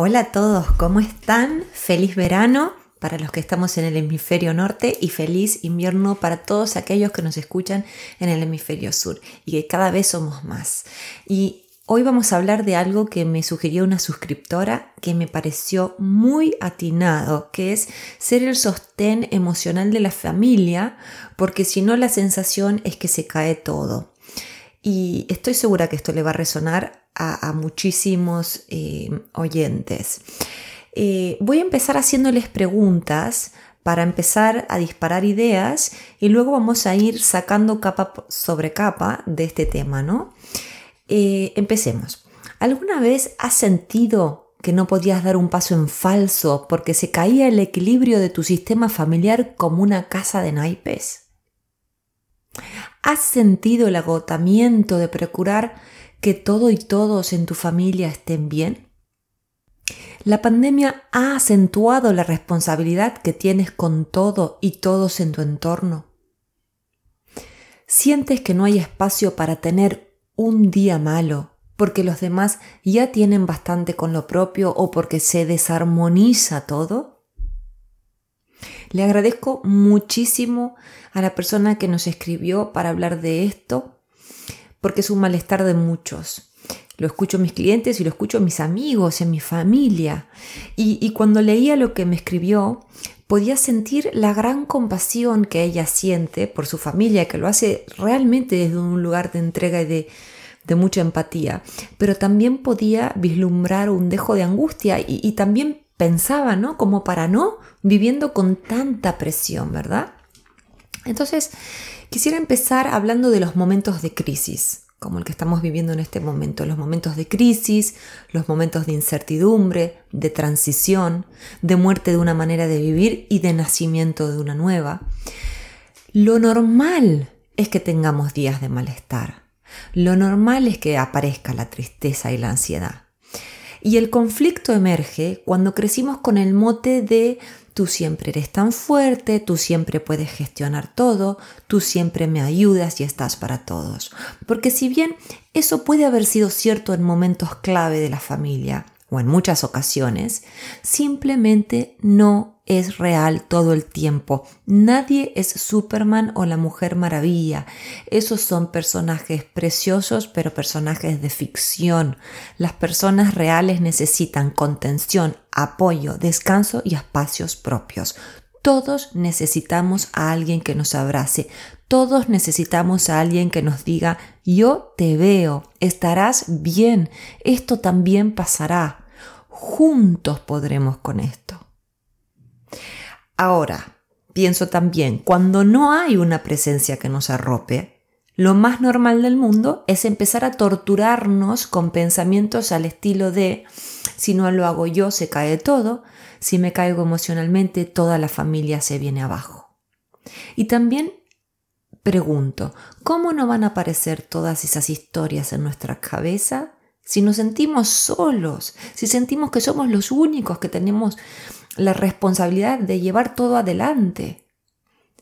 Hola a todos, ¿cómo están? Feliz verano para los que estamos en el hemisferio norte y feliz invierno para todos aquellos que nos escuchan en el hemisferio sur y que cada vez somos más. Y hoy vamos a hablar de algo que me sugirió una suscriptora que me pareció muy atinado, que es ser el sostén emocional de la familia, porque si no la sensación es que se cae todo. Y estoy segura que esto le va a resonar a, muchísimos eh, oyentes. Eh, voy a empezar haciéndoles preguntas para empezar a disparar ideas y luego vamos a ir sacando capa sobre capa de este tema, ¿no? Eh, empecemos. ¿Alguna vez has sentido que no podías dar un paso en falso porque se caía el equilibrio de tu sistema familiar como una casa de naipes? ¿Has sentido el agotamiento de procurar que todo y todos en tu familia estén bien? La pandemia ha acentuado la responsabilidad que tienes con todo y todos en tu entorno. ¿Sientes que no hay espacio para tener un día malo porque los demás ya tienen bastante con lo propio o porque se desarmoniza todo? Le agradezco muchísimo a la persona que nos escribió para hablar de esto porque es un malestar de muchos. Lo escucho en mis clientes y lo escucho en mis amigos, en mi familia. Y, cuando leía lo que me escribió, podía sentir la gran compasión que ella siente por su familia, que lo hace realmente desde un lugar de entrega y de, de mucha empatía. Pero también podía vislumbrar un dejo de angustia y también pensaba, ¿no? Como para no viviendo con tanta presión, ¿verdad? Entonces, Quisiera empezar hablando de los momentos de crisis, como el que estamos viviendo en este momento, los momentos de crisis, los momentos de incertidumbre, de transición, de muerte de una manera de vivir y de nacimiento de una nueva. Lo normal es que tengamos días de malestar. Lo normal es que aparezca la tristeza y la ansiedad. Y el conflicto emerge cuando crecimos con el mote de Tú siempre eres tan fuerte, tú siempre puedes gestionar todo, tú siempre me ayudas y estás para todos. Porque si bien eso puede haber sido cierto en momentos clave de la familia, o en muchas ocasiones, simplemente no es real todo el tiempo. Nadie es Superman o la Mujer Maravilla. Esos son personajes preciosos, pero personajes de ficción. Las personas reales necesitan contención, apoyo, descanso y espacios propios. Todos necesitamos a alguien que nos abrace. Todos necesitamos a alguien que nos diga, yo te veo, estarás bien, esto también pasará. Juntos podremos con esto. Ahora, pienso también, cuando no hay una presencia que nos arrope, lo más normal del mundo es empezar a torturarnos con pensamientos al estilo de si no lo hago yo se cae todo, si me caigo emocionalmente toda la familia se viene abajo. Y también pregunto, ¿cómo no van a aparecer todas esas historias en nuestra cabeza si nos sentimos solos, si sentimos que somos los únicos que tenemos la responsabilidad de llevar todo adelante.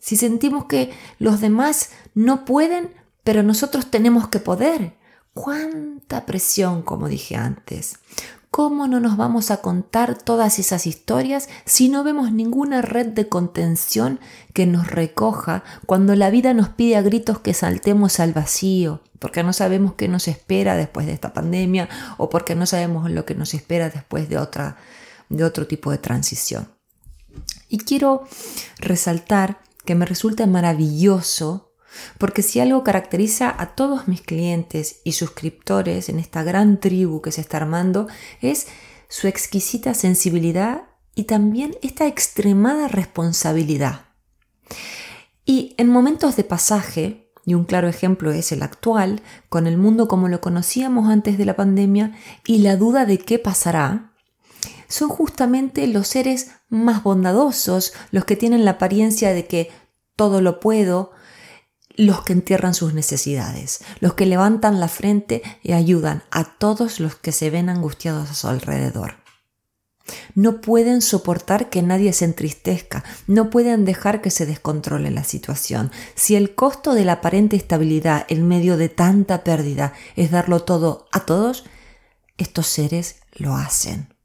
Si sentimos que los demás no pueden, pero nosotros tenemos que poder. ¿Cuánta presión, como dije antes? ¿Cómo no nos vamos a contar todas esas historias si no vemos ninguna red de contención que nos recoja cuando la vida nos pide a gritos que saltemos al vacío? Porque no sabemos qué nos espera después de esta pandemia o porque no sabemos lo que nos espera después de otra de otro tipo de transición. Y quiero resaltar que me resulta maravilloso porque si algo caracteriza a todos mis clientes y suscriptores en esta gran tribu que se está armando es su exquisita sensibilidad y también esta extremada responsabilidad. Y en momentos de pasaje, y un claro ejemplo es el actual, con el mundo como lo conocíamos antes de la pandemia y la duda de qué pasará, son justamente los seres más bondadosos, los que tienen la apariencia de que todo lo puedo, los que entierran sus necesidades, los que levantan la frente y ayudan a todos los que se ven angustiados a su alrededor. No pueden soportar que nadie se entristezca, no pueden dejar que se descontrole la situación. Si el costo de la aparente estabilidad en medio de tanta pérdida es darlo todo a todos, estos seres lo hacen.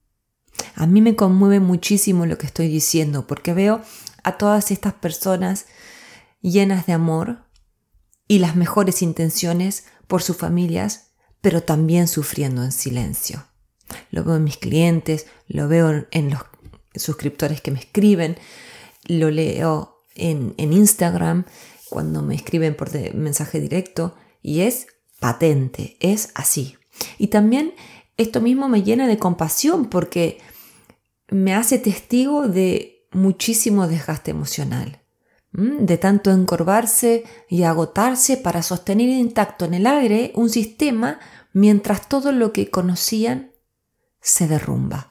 A mí me conmueve muchísimo lo que estoy diciendo porque veo a todas estas personas llenas de amor y las mejores intenciones por sus familias, pero también sufriendo en silencio. Lo veo en mis clientes, lo veo en los suscriptores que me escriben, lo leo en, Instagram cuando me escriben por mensaje directo y es patente, es así. Y también esto mismo me llena de compasión porque me hace testigo de muchísimo desgaste emocional, de tanto encorvarse y agotarse para sostener intacto en el aire un sistema mientras todo lo que conocían se derrumba.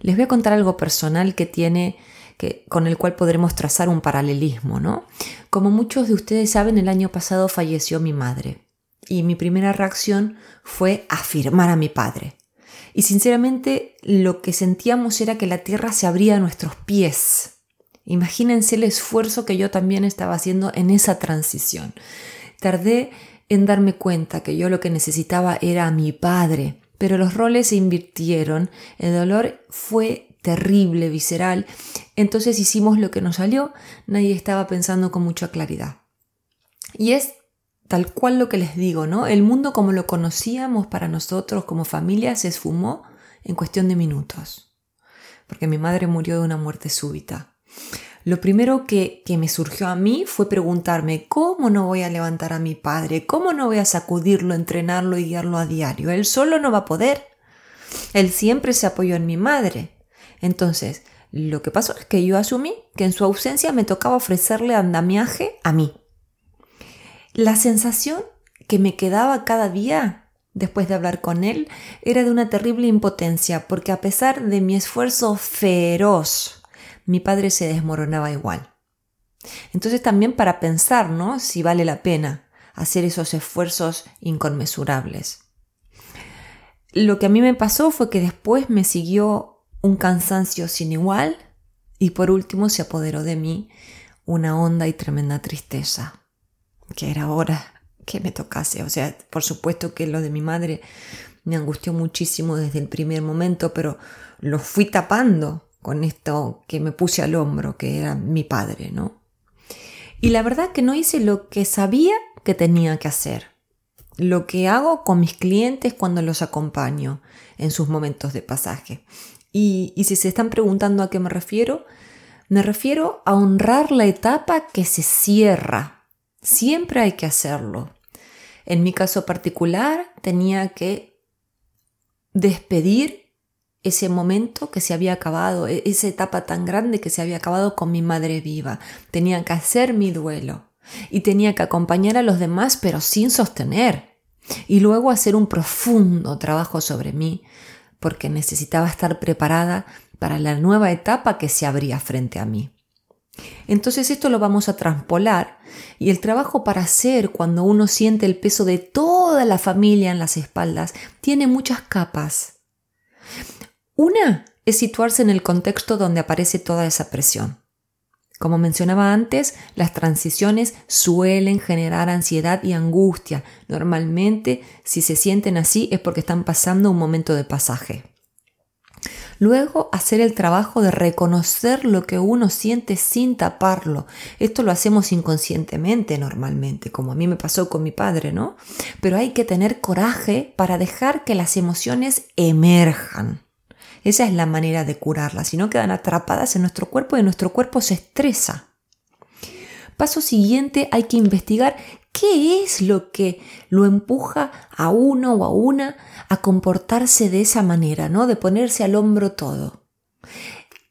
Les voy a contar algo personal que tiene que, con el cual podremos trazar un paralelismo, ¿no? Como muchos de ustedes saben, el año pasado falleció mi madre y mi primera reacción fue afirmar a mi padre. Y sinceramente lo que sentíamos era que la tierra se abría a nuestros pies. Imagínense el esfuerzo que yo también estaba haciendo en esa transición. Tardé en darme cuenta que yo lo que necesitaba era a mi padre, pero los roles se invirtieron, el dolor fue terrible, visceral, entonces hicimos lo que nos salió, nadie estaba pensando con mucha claridad. Y es tal cual lo que les digo, ¿no? El mundo como lo conocíamos para nosotros como familia se esfumó en cuestión de minutos, porque mi madre murió de una muerte súbita. Lo primero que, que, me surgió a mí fue preguntarme, ¿cómo no voy a levantar a mi padre? ¿Cómo no voy a sacudirlo, entrenarlo y guiarlo a diario? Él solo no va a poder. Él siempre se apoyó en mi madre. Entonces, lo que pasó es que yo asumí que en su ausencia me tocaba ofrecerle andamiaje a mí. La sensación que me quedaba cada día después de hablar con él era de una terrible impotencia, porque a pesar de mi esfuerzo feroz, mi padre se desmoronaba igual. Entonces también para pensar, ¿no? Si vale la pena hacer esos esfuerzos inconmensurables. Lo que a mí me pasó fue que después me siguió un cansancio sin igual y por último se apoderó de mí una honda y tremenda tristeza que era hora que me tocase. O sea, por supuesto que lo de mi madre me angustió muchísimo desde el primer momento, pero lo fui tapando con esto que me puse al hombro, que era mi padre, ¿no? Y la verdad que no hice lo que sabía que tenía que hacer. Lo que hago con mis clientes cuando los acompaño en sus momentos de pasaje. Y, y si se están preguntando a qué me refiero, me refiero a honrar la etapa que se cierra Siempre hay que hacerlo. En mi caso particular tenía que despedir ese momento que se había acabado, e-, esa etapa tan grande que se había acabado con mi madre viva. Tenía que hacer mi duelo y tenía que acompañar a los demás pero sin sostener. Y luego hacer un profundo trabajo sobre mí porque necesitaba estar preparada para la nueva etapa que se abría frente a mí. Entonces esto lo vamos a transpolar y el trabajo para hacer cuando uno siente el peso de toda la familia en las espaldas tiene muchas capas. Una es situarse en el contexto donde aparece toda esa presión. Como mencionaba antes, las transiciones suelen generar ansiedad y angustia. Normalmente, si se sienten así es porque están pasando un momento de pasaje. Luego hacer el trabajo de reconocer lo que uno siente sin taparlo. Esto lo hacemos inconscientemente normalmente, como a mí me pasó con mi padre, ¿no? Pero hay que tener coraje para dejar que las emociones emerjan. Esa es la manera de curarlas, si no quedan atrapadas en nuestro cuerpo y nuestro cuerpo se estresa. Paso siguiente, hay que investigar qué es lo que lo empuja a uno o a una a comportarse de esa manera, ¿no? De ponerse al hombro todo.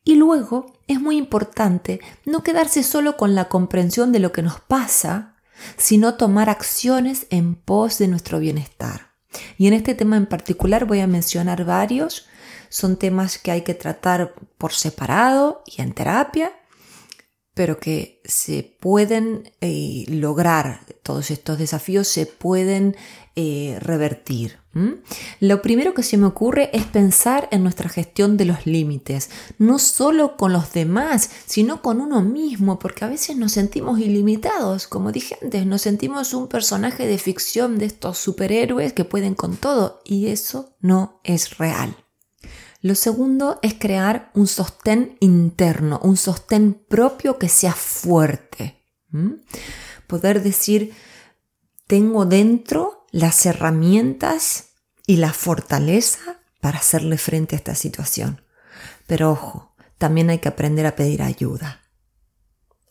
Y luego es muy importante no quedarse solo con la comprensión de lo que nos pasa, sino tomar acciones en pos de nuestro bienestar. Y en este tema en particular voy a mencionar varios. Son temas que hay que tratar por separado y en terapia pero que se pueden eh, lograr, todos estos desafíos se pueden eh, revertir. Lo primero que se me ocurre es pensar en nuestra gestión de los límites, no solo con los demás, sino con uno mismo, porque a veces nos sentimos ilimitados, como dije antes, nos sentimos un personaje de ficción de estos superhéroes que pueden con todo, y eso no es real. Lo segundo es crear un sostén interno, un sostén propio que sea fuerte. Poder decir, tengo dentro las herramientas y la fortaleza para hacerle frente a esta situación. Pero ojo, también hay que aprender a pedir ayuda.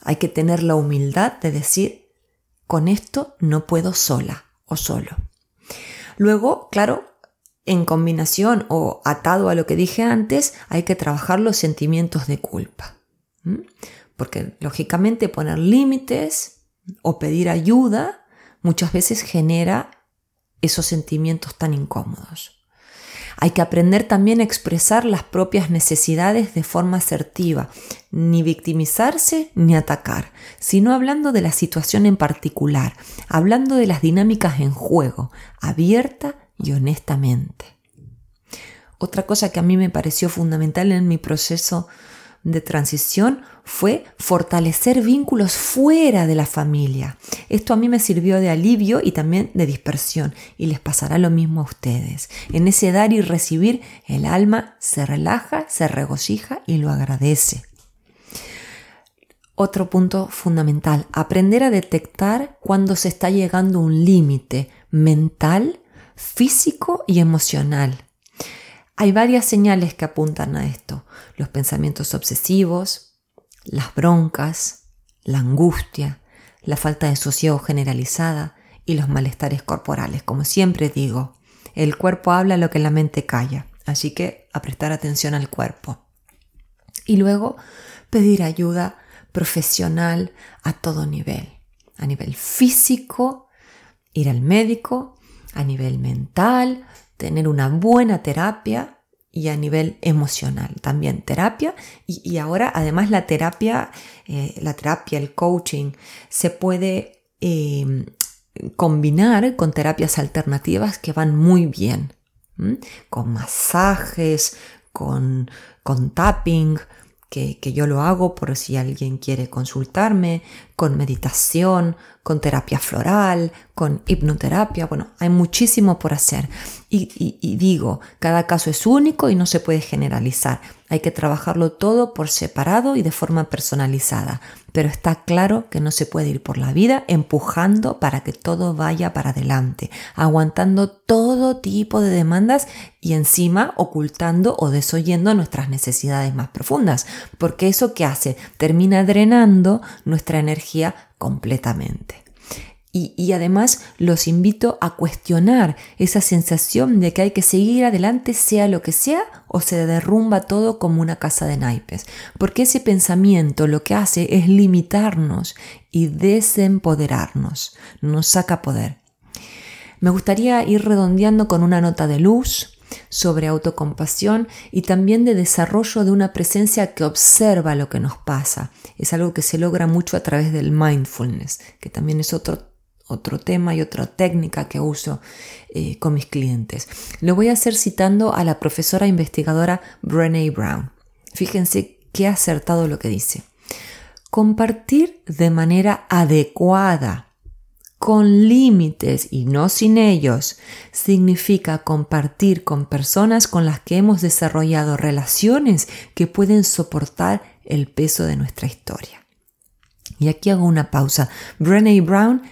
Hay que tener la humildad de decir, con esto no puedo sola o solo. Luego, claro, en combinación o atado a lo que dije antes, hay que trabajar los sentimientos de culpa. Porque lógicamente poner límites o pedir ayuda muchas veces genera esos sentimientos tan incómodos. Hay que aprender también a expresar las propias necesidades de forma asertiva, ni victimizarse ni atacar, sino hablando de la situación en particular, hablando de las dinámicas en juego, abierta y honestamente. Otra cosa que a mí me pareció fundamental en mi proceso de transición fue fortalecer vínculos fuera de la familia. Esto a mí me sirvió de alivio y también de dispersión y les pasará lo mismo a ustedes. En ese dar y recibir el alma se relaja, se regocija y lo agradece. Otro punto fundamental, aprender a detectar cuando se está llegando un límite mental, físico y emocional. Hay varias señales que apuntan a esto. Los pensamientos obsesivos, las broncas, la angustia, la falta de sosiego generalizada y los malestares corporales. Como siempre digo, el cuerpo habla lo que la mente calla, así que a prestar atención al cuerpo. Y luego pedir ayuda profesional a todo nivel, a nivel físico, ir al médico, a nivel mental, tener una buena terapia y a nivel emocional también terapia. Y, ahora además la terapia eh, la terapia el coaching se puede em, combinar con terapias alternativas que van muy bien con masajes con, con tapping que, yo lo hago por si alguien quiere consultarme, con meditación, con terapia floral, con hipnoterapia. Bueno, hay muchísimo por hacer. Y, digo, cada caso es único y no se puede generalizar. Hay que trabajarlo todo por separado y de forma personalizada. Pero está claro que no se puede ir por la vida empujando para que todo vaya para adelante, aguantando todo tipo de demandas y encima ocultando o desoyendo nuestras necesidades más profundas. Porque eso que hace termina drenando nuestra energía completamente. Y, además los invito a cuestionar esa sensación de que hay que seguir adelante sea lo que sea o se derrumba todo como una casa de naipes. Porque ese pensamiento lo que hace es limitarnos y desempoderarnos, nos saca poder. Me gustaría ir redondeando con una nota de luz sobre autocompasión y también de desarrollo de una presencia que observa lo que nos pasa. Es algo que se logra mucho a través del mindfulness, que también es otro otro tema y otra técnica que uso eh, con mis clientes. Lo voy a hacer citando a la profesora investigadora Brené Brown. Fíjense qué acertado lo que dice. Compartir de manera adecuada, con límites y no sin ellos, significa compartir con personas con las que hemos desarrollado relaciones que pueden soportar el peso de nuestra historia. Y aquí hago una pausa. Brené Brown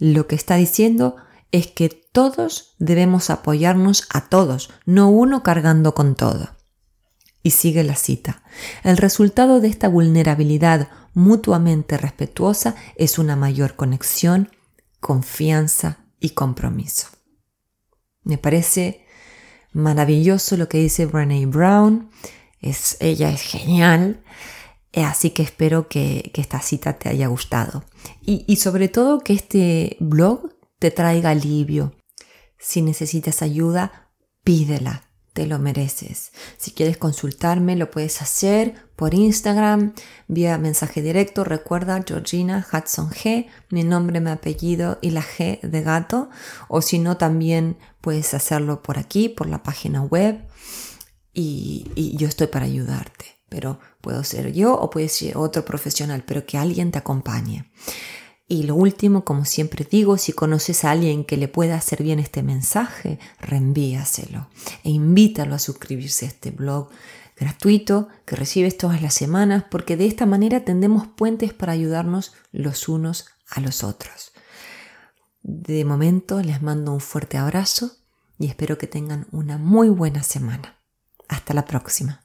lo que está diciendo es que todos debemos apoyarnos a todos, no uno cargando con todo. Y sigue la cita. El resultado de esta vulnerabilidad mutuamente respetuosa es una mayor conexión, confianza y compromiso. Me parece maravilloso lo que dice Brené Brown. Es, ella es genial. Eh, así que espero que, esta cita te haya gustado. Y, sobre todo que este blog te traiga alivio. Si necesitas ayuda, pídela, te lo mereces. Si quieres consultarme, lo puedes hacer por Instagram, vía mensaje directo. Recuerda Georgina Hudson G, mi nombre, mi apellido y la G de gato. O si no, también puedes hacerlo por aquí, por la página web. y yo estoy para ayudarte pero puedo ser yo o puede ser otro profesional, pero que alguien te acompañe. Y lo último, como siempre digo, si conoces a alguien que le pueda hacer bien este mensaje, reenvíaselo e invítalo a suscribirse a este blog gratuito que recibes todas las semanas porque de esta manera tendemos puentes para ayudarnos los unos a los otros. De momento les mando un fuerte abrazo y espero que tengan una muy buena semana. Hasta la próxima.